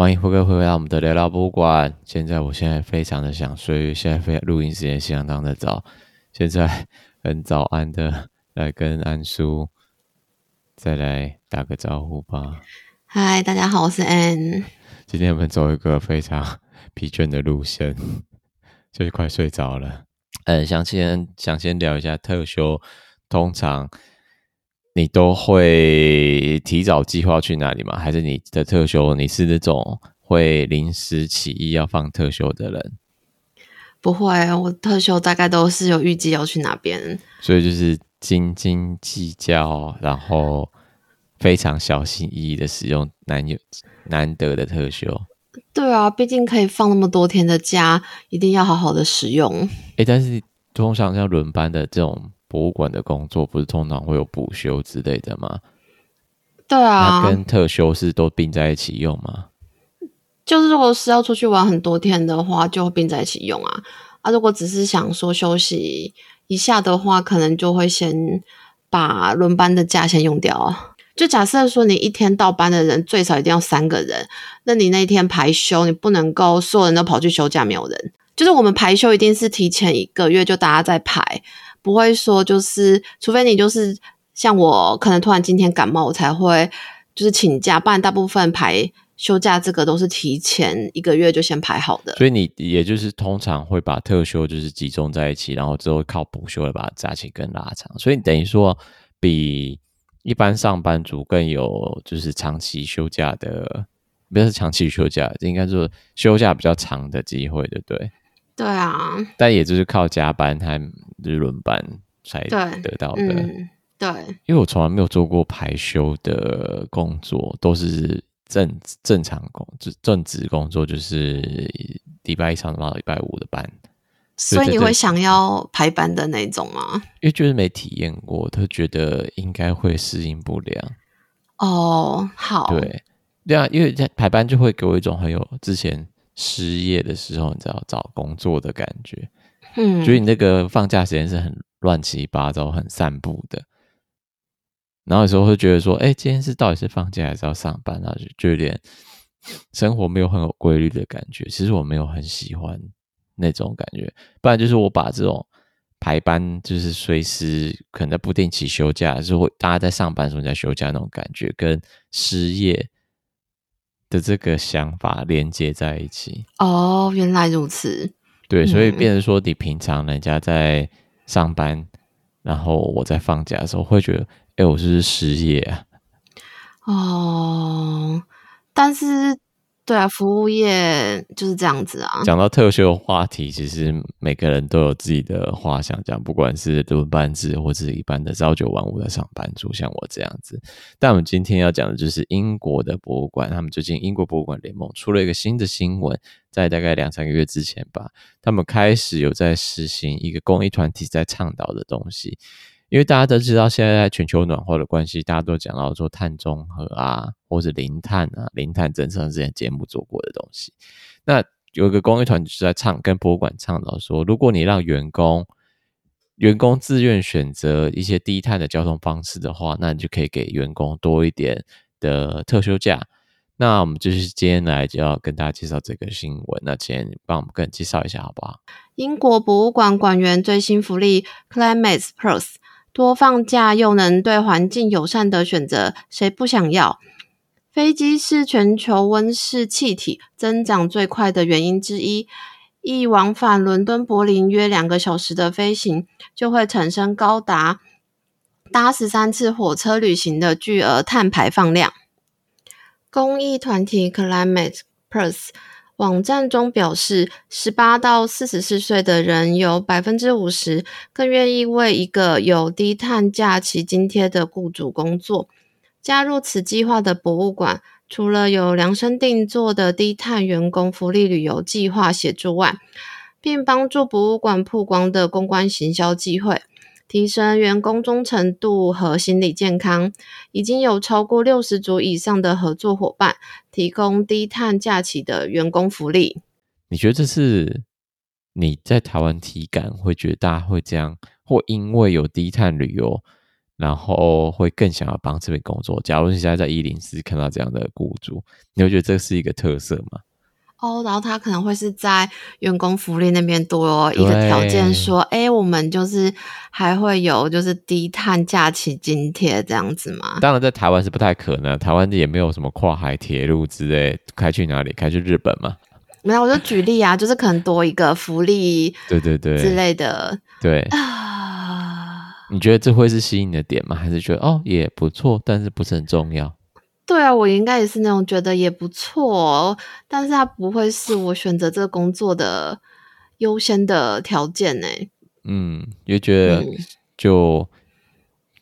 欢迎辉哥回到我们的聊聊博物馆。现在我现在非常的想睡，现在非录音时间相当的早。现在很早安的来跟安叔再来打个招呼吧。嗨，大家好，我是安。今天我们走一个非常疲倦的路线，就是快睡着了。嗯，想先想先聊一下特休，通常。你都会提早计划去哪里吗？还是你的特休，你是那种会临时起意要放特休的人？不会，我特休大概都是有预计要去哪边，所以就是斤斤计较，然后非常小心翼翼的使用难有难得的特休。对啊，毕竟可以放那么多天的假，一定要好好的使用。诶，但是通常像轮班的这种。博物馆的工作不是通常会有补休之类的吗？对啊，跟特休是都并在一起用吗？就是如果是要出去玩很多天的话，就会并在一起用啊。啊，如果只是想说休息一下的话，可能就会先把轮班的假先用掉啊。就假设说你一天到班的人最少一定要三个人，那你那天排休，你不能够所有人都跑去休假，没有人。就是我们排休一定是提前一个月就大家在排。不会说，就是除非你就是像我，可能突然今天感冒，我才会就是请假，不然大部分排休假这个都是提前一个月就先排好的。所以你也就是通常会把特休就是集中在一起，然后之后靠补休来把假期更拉长。所以你等于说比一般上班族更有就是长期休假的，不是长期休假，应该说休假比较长的机会，对不对？对啊，但也就是靠加班和日轮班才得到的。对，嗯、对，因为我从来没有做过排休的工作，都是正正常工正职工作，就是礼拜一上到礼拜五的班。所以你会想要排班的那种吗？因为就是没体验过，他觉得应该会适应不良。哦，好，对，对啊，因为在排班就会给我一种很有之前。失业的时候，你知道找工作的感觉，嗯，所以你那个放假时间是很乱七八糟、很散步的。然后有时候会觉得说，哎、欸，今天是到底是放假还是要上班？啊就就有点生活没有很有规律的感觉。其实我没有很喜欢那种感觉。不然就是我把这种排班，就是随时可能在不定期休假，就是会大家在上班的时候在休假那种感觉，跟失业。的这个想法连接在一起哦，原来如此。对，所以变成说，你平常人家在上班，嗯、然后我在放假的时候，会觉得，哎，我是失业啊？哦，但是。对啊，服务业就是这样子啊。讲到特休话题，其实每个人都有自己的话想讲，不管是轮班制或者是一般的朝九晚五的上班族，像我这样子。但我们今天要讲的就是英国的博物馆，他们最近英国博物馆联盟出了一个新的新闻，在大概两三个月之前吧，他们开始有在实行一个公益团体在倡导的东西。因为大家都知道，现在在全球暖化的关系，大家都讲到说碳中和啊，或者零碳啊，零碳政策之前节目做过的东西。那有一个公益团体就在倡，跟博物馆倡导说，如果你让员工员工自愿选择一些低碳的交通方式的话，那你就可以给员工多一点的特休假。那我们就是今天来就要跟大家介绍这个新闻。那请帮我们个人介绍一下好不好？英国博物馆馆员最新福利 Climate Plus。多放假又能对环境友善的选择，谁不想要？飞机是全球温室气体增长最快的原因之一。一往返伦敦、柏林约两个小时的飞行，就会产生高达搭十三次火车旅行的巨额碳排放量。公益团体 Climate Plus。网站中表示，十八到四十四岁的人有百分之五十更愿意为一个有低碳假期津贴的雇主工作。加入此计划的博物馆，除了有量身定做的低碳员工福利旅游计划协助外，并帮助博物馆曝光的公关行销机会。提升员工忠诚度和心理健康，已经有超过六十组以上的合作伙伴提供低碳假期的员工福利。你觉得这是你在台湾体感会觉得大家会这样，或因为有低碳旅游，然后会更想要帮这边工作。假如你现在在一零四看到这样的雇主，你会觉得这是一个特色吗？哦，然后他可能会是在员工福利那边多一个条件，说，哎，我们就是还会有就是低碳假期津贴这样子吗？当然，在台湾是不太可能，台湾也没有什么跨海铁路之类，开去哪里？开去日本吗？没有，我就举例啊，就是可能多一个福利，对对对之类的，对啊。你觉得这会是吸引的点吗？还是觉得哦也不错，但是不是很重要？对啊，我应该也是那种觉得也不错，但是它不会是我选择这个工作的优先的条件呢。嗯，也觉得就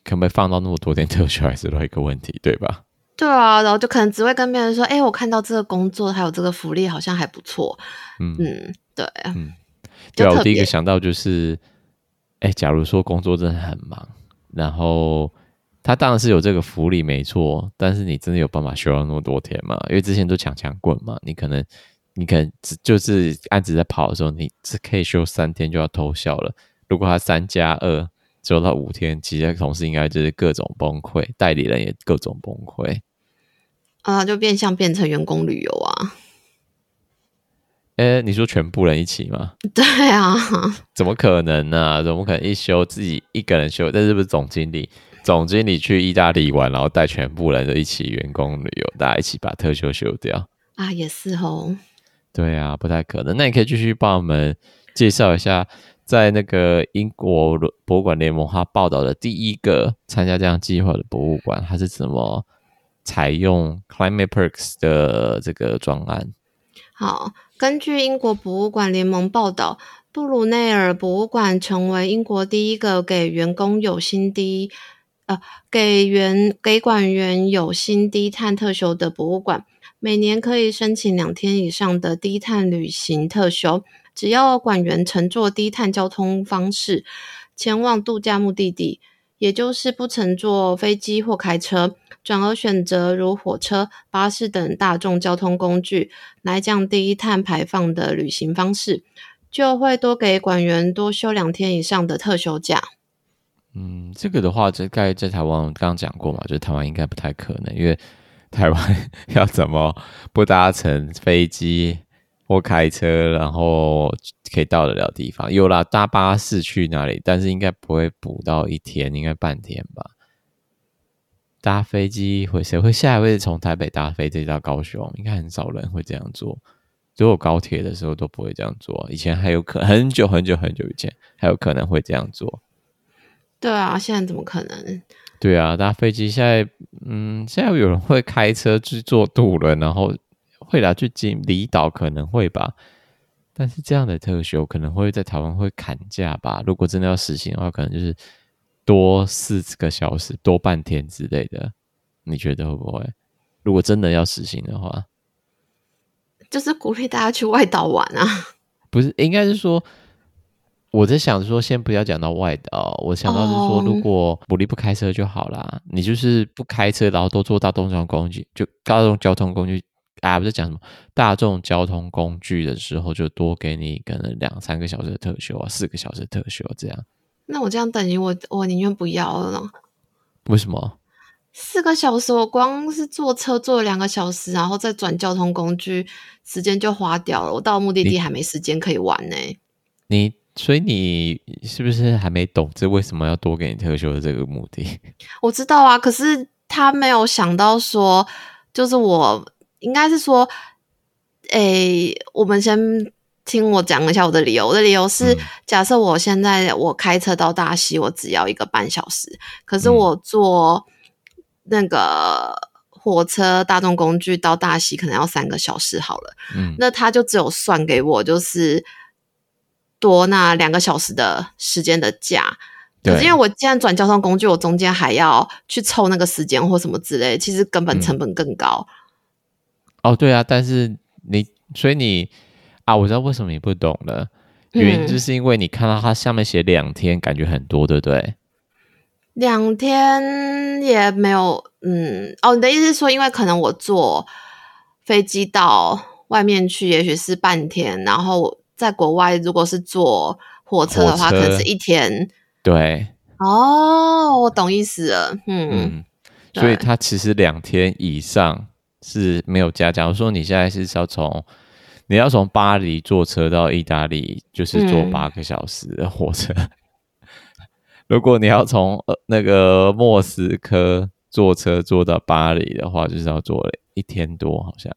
可不可以放到那么多天特休，还是另一个问题，对吧？对啊，然后就可能只会跟别人说，哎，我看到这个工作还有这个福利，好像还不错。嗯嗯，对，嗯，对啊，我第一个想到就是，哎，假如说工作真的很忙，然后。他当然是有这个福利没错，但是你真的有办法休到那么多天吗？因为之前都强强棍嘛，你可能你可能只就是案子在跑的时候，你只可以休三天就要偷笑了。如果他三加二只有到五天，其他同事应该就是各种崩溃，代理人也各种崩溃啊，就变相变成员工旅游啊。哎，你说全部人一起吗？对啊，怎么可能呢、啊？怎么可能一休自己一个人休？但是不是总经理？总经理去意大利玩，然后带全部人都一起员工旅游，大家一起把特休休掉啊，也是哦。对啊，不太可能。那你可以继续帮我们介绍一下，在那个英国博物馆联盟他报道的第一个参加这样计划的博物馆，它是怎么采用 Climate Perks 的这个专案？好，根据英国博物馆联盟报道，布鲁内尔博物馆成为英国第一个给员工有薪低。呃，给员给馆员有新低碳特休的博物馆，每年可以申请两天以上的低碳旅行特休。只要馆员乘坐低碳交通方式前往度假目的地，也就是不乘坐飞机或开车，转而选择如火车、巴士等大众交通工具来降低碳排放的旅行方式，就会多给馆员多休两天以上的特休假。嗯，这个的话，这该在台湾刚刚讲过嘛，就是台湾应该不太可能，因为 台湾 要怎么不搭乘飞机或开车，然后可以到得了地方？有啦，搭巴士去哪里？但是应该不会补到一天，应该半天吧？搭飞机会谁会下一位从台北搭飞机到高雄？应该很少人会这样做，只有高铁的时候都不会这样做。以前还有可很久很久很久以前还有可能会这样做。对啊，现在怎么可能？对啊，搭飞机现在，嗯，现在有人会开车去坐渡轮，然后会来去金离岛，可能会吧。但是这样的特休可能会在台湾会砍价吧？如果真的要实行的话，可能就是多四个小时，多半天之类的。你觉得会不会？如果真的要实行的话，就是鼓励大家去外岛玩啊？不是，应该是说。我在想说，先不要讲到外岛，我想到是说，如果我离不开车就好啦。你就是不开车，然后都坐大众交通工具，就大众交通工具啊，不是讲什么大众交通工具的时候，就多给你可能两三个小时的特休啊，四个小时的特休这样。那我这样等于我我宁愿不要了。为什么？四个小时，我光是坐车坐了两个小时，然后再转交通工具，时间就花掉了。我到目的地还没时间可以玩呢。你。所以你是不是还没懂这为什么要多给你特休的这个目的？我知道啊，可是他没有想到说，就是我应该是说，诶、欸，我们先听我讲一下我的理由。我的理由是，假设我现在我开车到大溪，我只要一个半小时，可是我坐那个火车大众工具到大溪可能要三个小时好了。嗯，那他就只有算给我就是。多那两个小时的时间的假，可是因为我既然转交通工具，我中间还要去凑那个时间或什么之类，其实根本成本更高。嗯、哦，对啊，但是你所以你啊，我知道为什么你不懂了，原因就是因为你看到它下面写两天，感觉很多，对不对？两天也没有，嗯，哦，你的意思是说，因为可能我坐飞机到外面去，也许是半天，然后。在国外，如果是坐火车的话，可能是一天。对，哦，我懂意思了。嗯，嗯，所以它其实两天以上是没有加。假如说你现在是要从你要从巴黎坐车到意大利，就是坐八个小时的火车。嗯、如果你要从呃那个莫斯科坐车坐到巴黎的话，就是要坐一天多，好像，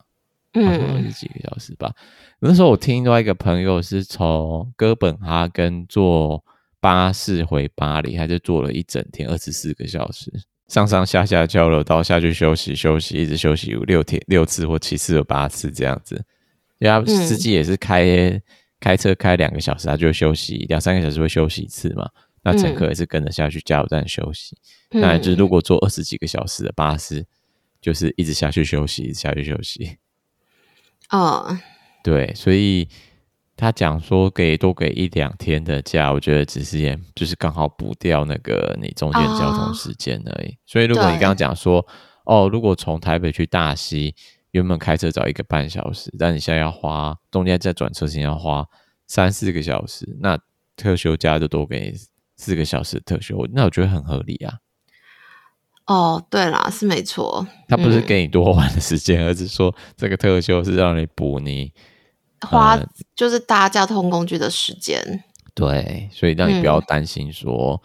嗯，几个小时吧。那时候我听另外一个朋友是从哥本哈根坐巴士回巴黎，他就坐了一整天，二十四个小时，上上下下交流道下去休息休息，一直休息六天六次或七次或八次这样子。因为司机也是开、嗯、开车开两个小时，他就休息两三个小时会休息一次嘛。那乘客也是跟着下去加油站休息。嗯、那就是如果坐二十几个小时的巴士，就是一直下去休息，一直下去休息。哦。对，所以他讲说给多给一两天的假，我觉得只是也就是刚好补掉那个你中间交通时间而已。所以如果你刚刚讲说，哦，如果从台北去大溪，原本开车找一个半小时，但你现在要花中间再转车时间要花三四个小时，那特休假就多给四个小时特休，那我觉得很合理啊。哦，对啦，是没错，他不是给你多玩的时间，嗯、而是说这个特休是让你补你。花就是搭交通工具的时间，嗯，对，所以让你不要担心说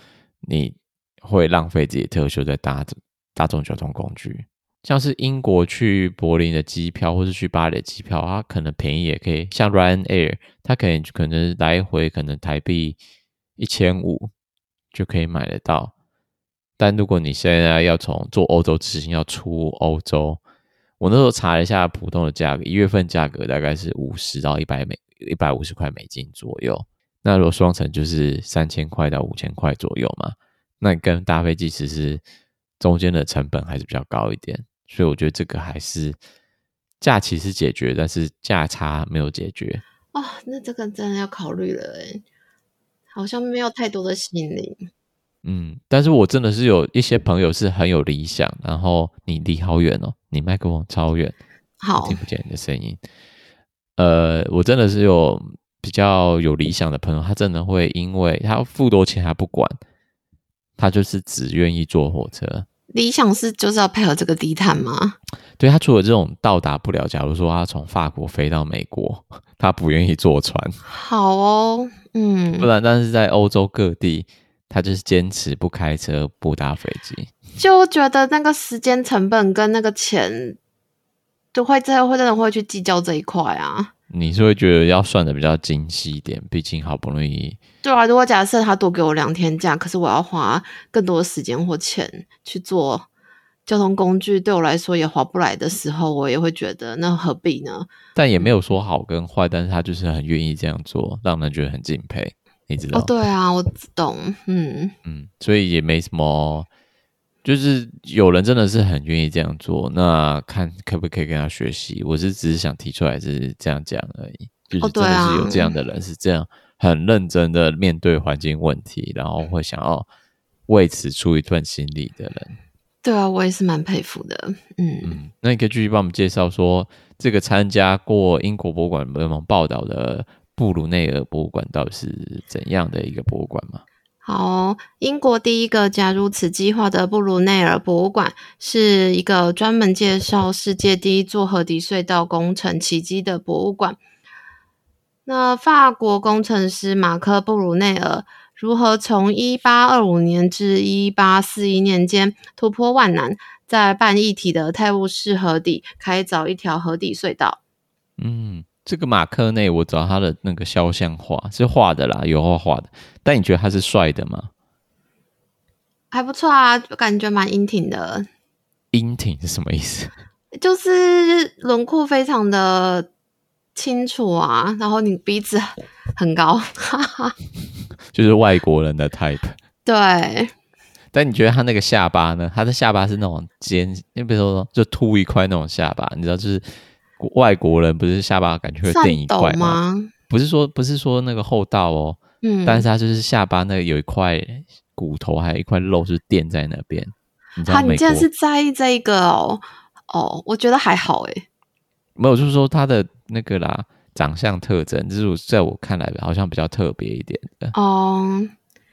你会浪费自己的特休在搭大众交通工具，像是英国去柏林的机票，或是去巴黎的机票，它可能便宜也可以，像 Ryanair，它可能可能来回可能台币一千五就可以买得到，但如果你现在要从做欧洲之行要出欧洲。我那时候查了一下普通的价格，一月份价格大概是五十到一百美一百五十块美金左右。那如果双层就是三千块到五千块左右嘛。那跟搭飞机其实中间的成本还是比较高一点，所以我觉得这个还是假期是解决，但是价差没有解决。哦，那这个真的要考虑了诶，好像没有太多的吸引力。嗯，但是我真的是有一些朋友是很有理想，然后你离好远哦，你麦克风超远，好，听不见你的声音。呃，我真的是有比较有理想的朋友，他真的会因为他付多钱他不管，他就是只愿意坐火车。理想是就是要配合这个低碳吗？对，他除了这种到达不了，假如说他从法国飞到美国，他不愿意坐船。好哦，嗯，不然但是在欧洲各地。他就是坚持不开车、不搭飞机，就觉得那个时间成本跟那个钱，就会最后会真的会去计较这一块啊。你是会觉得要算的比较精细一点，毕竟好不容易。对啊，如果假设他多给我两天假，可是我要花更多的时间或钱去做交通工具，对我来说也划不来的时候，我也会觉得那何必呢？但也没有说好跟坏，但是他就是很愿意这样做，让人觉得很敬佩。你知道？哦，对啊，我懂，嗯嗯，所以也没什么，就是有人真的是很愿意这样做，那看可不可以跟他学习。我是只是想提出来是这样讲而已，就是真的是有这样的人是这样很认真的面对环境问题，然后会想要为此出一段心力的人。对啊，我也是蛮佩服的，嗯嗯。那你可以继续帮我们介绍说这个参加过英国博物馆联盟报道的。布鲁内尔博物馆到底是怎样的一个博物馆吗？好，英国第一个加入此计划的布鲁内尔博物馆是一个专门介绍世界第一座河底隧道工程奇迹的博物馆。那法国工程师马克·布鲁内尔如何从一八二五年至一八四一年间突破万难，在半一体的泰晤士河底开凿一条河底隧道？嗯。这个马克内，我找他的那个肖像画是画的啦，油画画的。但你觉得他是帅的吗？还不错啊，感觉蛮英挺的。英挺是什么意思？就是轮廓非常的清楚啊，然后你鼻子很高，哈哈，就是外国人的 type。对。但你觉得他那个下巴呢？他的下巴是那种尖，你比如说就凸一块那种下巴，你知道就是。外国人不是下巴感觉会垫一块吗？不是说不是说那个厚道哦，嗯，但是他就是下巴那有一块骨头，还有一块肉是垫在那边。你知道吗？你竟然是在意这一个哦？哦，我觉得还好诶。没有，就是说他的那个啦，长相特征，就是在我看来好像比较特别一点的。哦，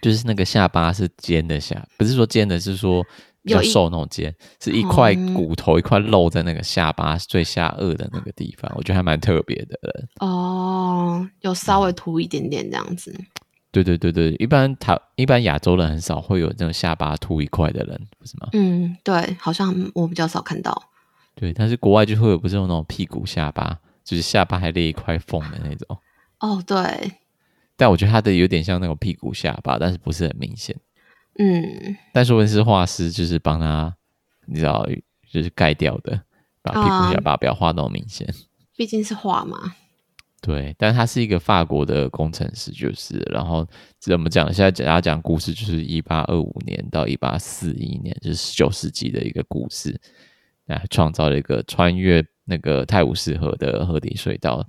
就是那个下巴是尖的下，不是说尖的，是说比较瘦那种肩，是一块骨头、嗯、一块肉在那个下巴最下颚的那个地方，我觉得还蛮特别的。哦，有稍微凸一点点这样子。对对对对，一般他一般亚洲人很少会有这种下巴凸一块的人，不是吗？嗯，对，好像我比较少看到。对，但是国外就会有不是有那种屁股下巴，就是下巴还裂一块缝的那种。哦，对。但我觉得他的有点像那种屁股下巴，但是不是很明显。嗯。但说是画师，就是帮他，你知道，就是盖掉的，把屁股下巴不要画那么明显。毕竟是画嘛。对，但他是一个法国的工程师，就是，然后怎么讲？现在给大家讲故事，就是一八二五年到一八四一年，就是十九世纪的一个故事，来创造了一个穿越那个泰晤士河的河底隧道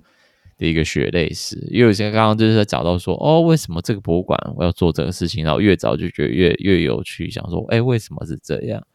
的一个血泪史。因为有些刚刚就是在找到说，哦，为什么这个博物馆我要做这个事情？然后越早就觉得越越有趣，想说，哎，为什么是这样？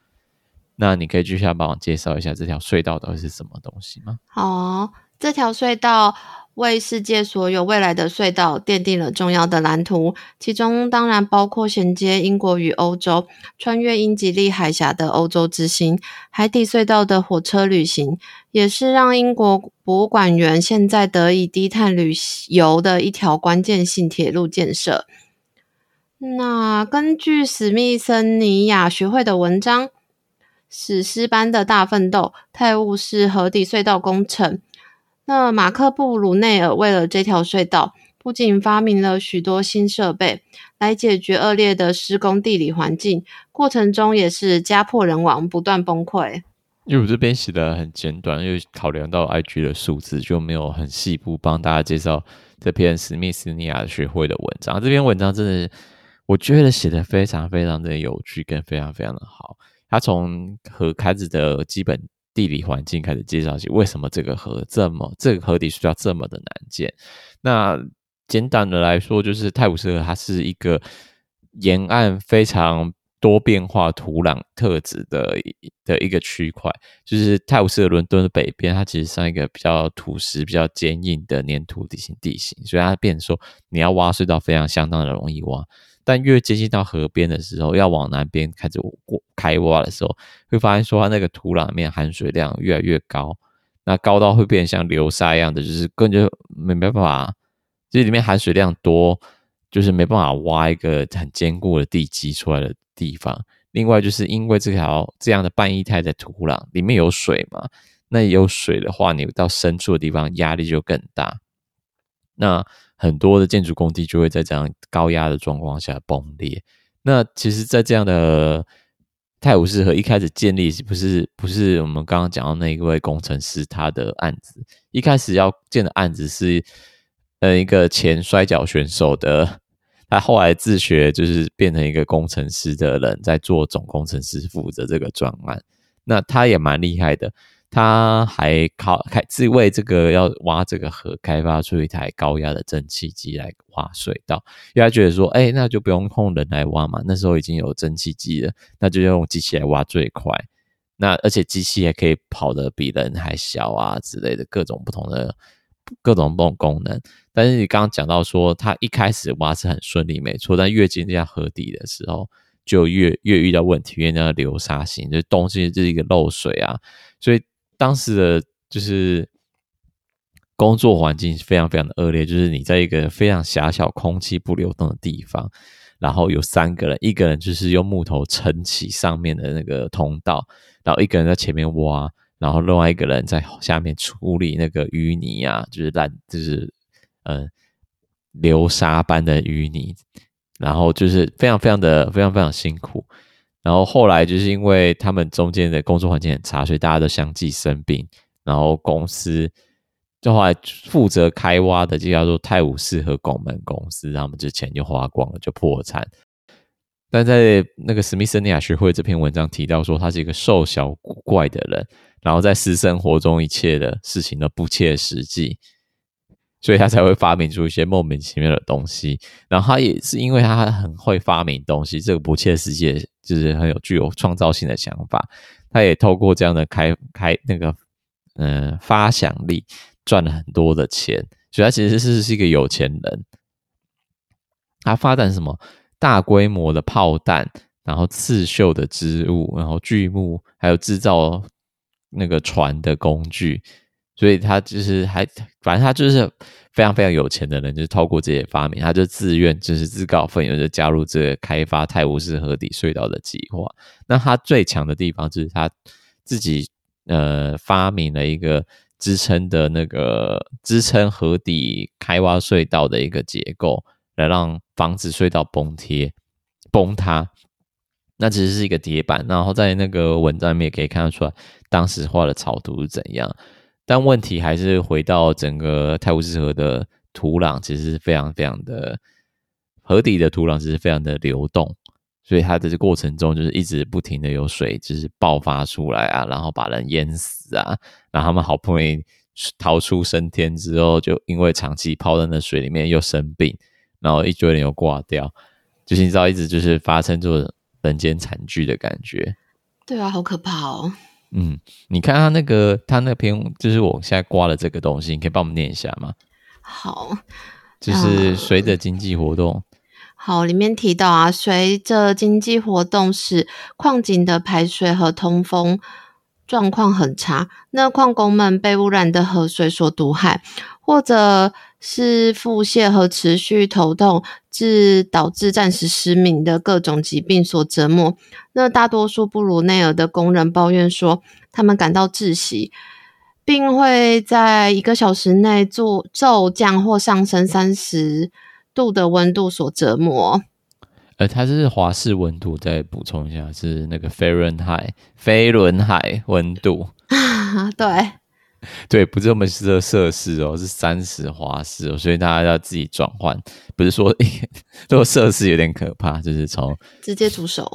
那你可以继续帮我介绍一下这条隧道到底是什么东西吗？哦，这条隧道。为世界所有未来的隧道奠定了重要的蓝图，其中当然包括衔接英国与欧洲、穿越英吉利海峡的欧洲之星——海底隧道的火车旅行，也是让英国博物馆员现在得以低碳旅游的一条关键性铁路建设。那根据史密森尼亚学会的文章《史诗般的大奋斗：泰晤士河底隧道工程》。那马克·布鲁内尔为了这条隧道，不仅发明了许多新设备来解决恶劣的施工地理环境，过程中也是家破人亡，不断崩溃。因为我这边写的很简短，因为考量到 IG 的数字，就没有很细部帮大家介绍这篇史密斯尼亚学会的文章。这篇文章真的，我觉得写的非常非常的有趣，跟非常非常的好。他从和开始的基本。地理环境开始介绍起，为什么这个河这么，这个河底隧道这么的难建？那简单的来说，就是泰晤士河它是一个沿岸非常多变化土壤特质的的一个区块。就是泰晤士河伦敦的北边，它其实像一个比较土石比较坚硬的粘土地形地形，所以它变成说你要挖隧道非常相当的容易挖。但越接近到河边的时候，要往南边开始过开挖的时候，会发现说它那个土壤里面含水量越来越高，那高到会变像流沙一样的，就是根本就没办法，这里面含水量多，就是没办法挖一个很坚固的地基出来的地方。另外，就是因为这条这样的半液态的土壤里面有水嘛，那有水的话，你到深处的地方压力就更大。那很多的建筑工地就会在这样高压的状况下崩裂。那其实，在这样的泰晤士河一开始建立，是不是不是我们刚刚讲到那一位工程师他的案子？一开始要建的案子是，呃，一个前摔跤选手的，他后来自学就是变成一个工程师的人，在做总工程师，负责这个专案。那他也蛮厉害的。他还靠开自为这个要挖这个河，开发出一台高压的蒸汽机来挖隧道，因为他觉得说，哎、那就不用控人来挖嘛，那时候已经有蒸汽机了，那就用机器来挖最快。那而且机器也可以跑得比人还小啊之类的各种不同的各种不同功能。但是你刚刚讲到说，他一开始挖是很顺利，没错，但越接近河底的时候，就越越遇到问题，因为那个流沙型，就东西就是一个漏水啊，所以。当时的就是工作环境非常非常的恶劣，就是你在一个非常狭小、空气不流动的地方，然后有三个人，一个人就是用木头撑起上面的那个通道，然后一个人在前面挖，然后另外一个人在下面处理那个淤泥啊，就是烂，就是嗯流沙般的淤泥，然后就是非常非常的非常非常辛苦。然后后来就是因为他们中间的工作环境很差，所以大家都相继生病。然后公司就后来负责开挖的就叫做泰晤士河拱门公司，他们就钱就花光了，就破产。但在那个史密森尼亚学会这篇文章提到说，他是一个瘦小古怪的人，然后在私生活中一切的事情都不切实际。所以他才会发明出一些莫名其妙的东西，然后他也是因为他很会发明东西，这个不切实际，就是很有具有创造性的想法。他也透过这样的开开那个嗯、发想力，赚了很多的钱，所以他其实是是一个有钱人。他发展什么大规模的炮弹，然后刺绣的织物，然后锯木，还有制造那个船的工具。所以他就是还，反正他就是非常非常有钱的人，就是透过这些发明，他就自愿就是自告奋勇就加入这个开发泰晤士河底隧道的计划。那他最强的地方就是他自己呃发明了一个支撑的那个支撑河底开挖隧道的一个结构，来让防止隧道崩贴崩塌。那其实是一个铁板，然后在那个文章里面可以看得出来，当时画的草图是怎样。但问题还是回到整个泰晤士河的土壤，其实是非常非常的河底的土壤，其实非常的流动，所以它的过程中就是一直不停的有水，就是爆发出来啊，然后把人淹死啊，然后他们好不容易逃出升天之后，就因为长期泡在那水里面又生病，然后一堆人又挂掉，就是你知道一直就是发生这种人间惨剧的感觉。对啊，好可怕哦。嗯，你看他那个，他那篇就是我现在刮的这个东西，你可以帮我们念一下吗？好，就是随着经济活动，呃，好，里面提到啊，随着经济活动使矿井的排水和通风状况很差，那矿工们被污染的河水所毒害，或者是腹泻和持续头痛，致导致暂时失明的各种疾病所折磨。那大多数布鲁内尔的工人抱怨说，他们感到窒息，并会在一个小时内做骤降或上升三十度的温度所折磨。呃，它是华氏温度，再补充一下，是那个 Fahrenheit 飞轮海温度。对，对，不是我们说摄氏哦，是三十华氏哦，所以大家要自己转换。不是说，这个摄氏有点可怕，就是从直接煮熟，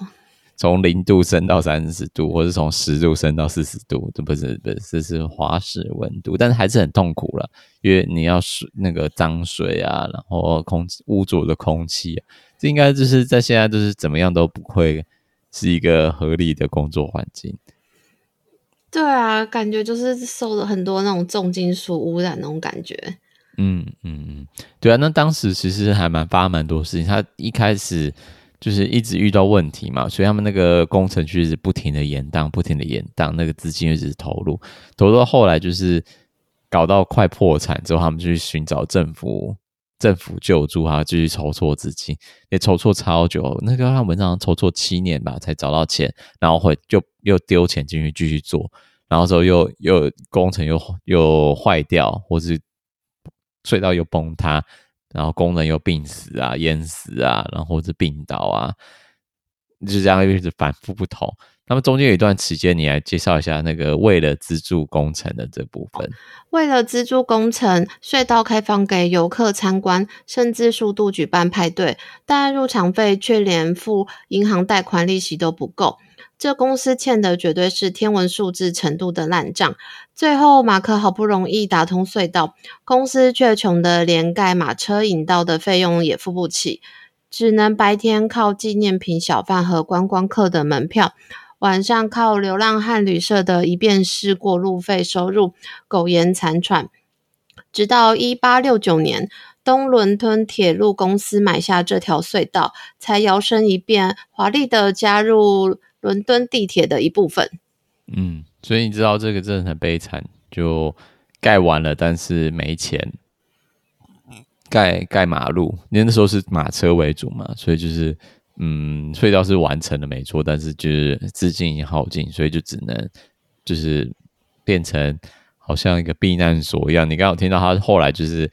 从零度升到三十度，或是从十度升到四十度，这不是不是，这是华氏温度，但是还是很痛苦了，因为你要水那个脏水啊，然后空气污浊的空气啊。这应该就是在现在，就是怎么样都不会是一个合理的工作环境。对啊，感觉就是受了很多那种重金属污染那种感觉。嗯嗯嗯，对啊，那当时其实还蛮发蛮多事情。他一开始就是一直遇到问题嘛，所以他们那个工程区是不停的延宕，不停的延宕，那个资金一直投入，投入到后来就是搞到快破产之后，他们就去寻找政府。政府救助他继续筹措资金，也筹措超久。那个他文章筹措七年吧，才找到钱，然后会就又丢钱进去继续做，然后之后又又工程又又坏掉，或是隧道又崩塌，然后工人又病死啊、淹死啊，然后或是病倒啊，就这样一直反复不同。那么中间有一段时间，你来介绍一下那个为了资助工程的这部分。为了资助工程，隧道开放给游客参观，甚至数度举办派对，但入场费却连付银行贷款利息都不够。这公司欠的绝对是天文数字程度的烂账。最后，马克好不容易打通隧道，公司却穷得连盖马车引道的费用也付不起，只能白天靠纪念品小贩和观光客的门票。晚上靠流浪汉旅社的一便士过路费收入，苟延残喘。直到一八六九年，东伦敦铁路公司买下这条隧道，才摇身一变，华丽的加入伦敦地铁的一部分。嗯，所以你知道这个真的很悲惨，就盖完了，但是没钱盖盖马路，因为那时候是马车为主嘛，所以就是。嗯，隧道是完成了没错，但是就是资金已经耗尽，所以就只能就是变成好像一个避难所一样。你刚刚有听到他后来就是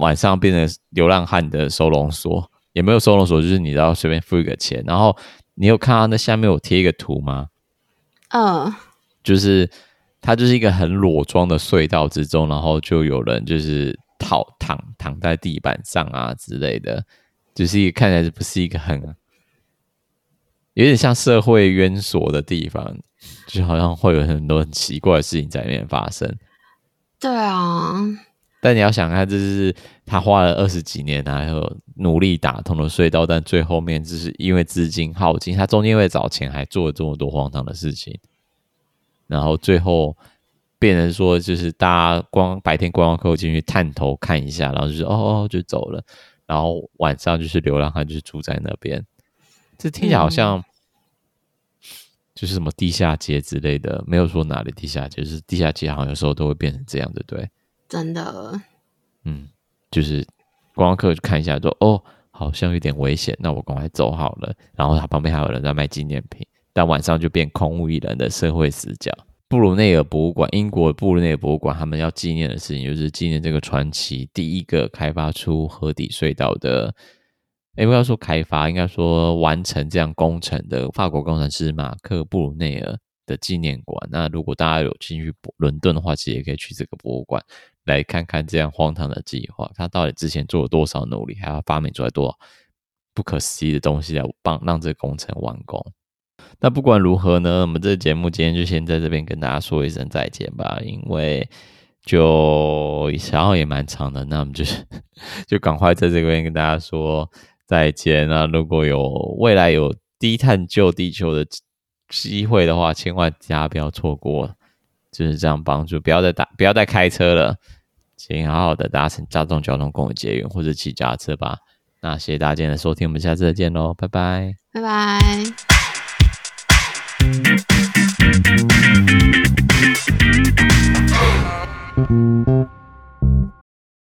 晚上变成流浪汉的收容所，也没有收容所，就是你知道随便付一个钱。然后你有看到那下面有贴一个图吗？嗯，就是它就是一个很裸装的隧道之中，然后就有人就是躺躺躺在地板上啊之类的。就是一个看起来不是一个很有点像社会渊所的地方，就好像会有很多很奇怪的事情在里面发生。对啊，但你要想看，这是他花了二十几年，然后努力打通了隧道，但最后面就是因为资金耗尽，他中间为找钱还做了这么多荒唐的事情，然后最后变成说，就是大家光白天观光客进去探头看一下，然后就说哦哦就走了。然后晚上就是流浪汉，就是住在那边。这听起来好像就是什么地下街之类的，没有说哪里地下街，就是地下街好像有时候都会变成这样，对不对？真的，嗯，就是观光客看一下说，哦，好像有点危险，那我赶快走好了。然后他旁边还有人在卖纪念品，但晚上就变空无一人的社会死角。布鲁内尔博物馆，英国布鲁内尔博物馆，他们要纪念的事情就是纪念这个传奇第一个开发出河底隧道的。诶，不要说开发，应该说完成这样工程的法国工程师马克布鲁内尔的纪念馆。那如果大家有兴趣伦敦的话，其实也可以去这个博物馆来看看这样荒唐的计划，他到底之前做了多少努力，还要发明出来多少不可思议的东西来帮让这个工程完工。那不管如何呢，我们这个节目今天就先在这边跟大家说一声再见吧，因为就然后也蛮长的，那我们就是 就赶快在这边跟大家说再见。那如果有未来有低碳救地球的机会的话，千万大家不要错过，就是这样帮助，不要再打，不要再开车了，请好好的搭乘大众交通工具捷运或者骑脚车吧。那谢谢大家今天的收听，我们下次再见喽，拜拜，拜拜。Thank you.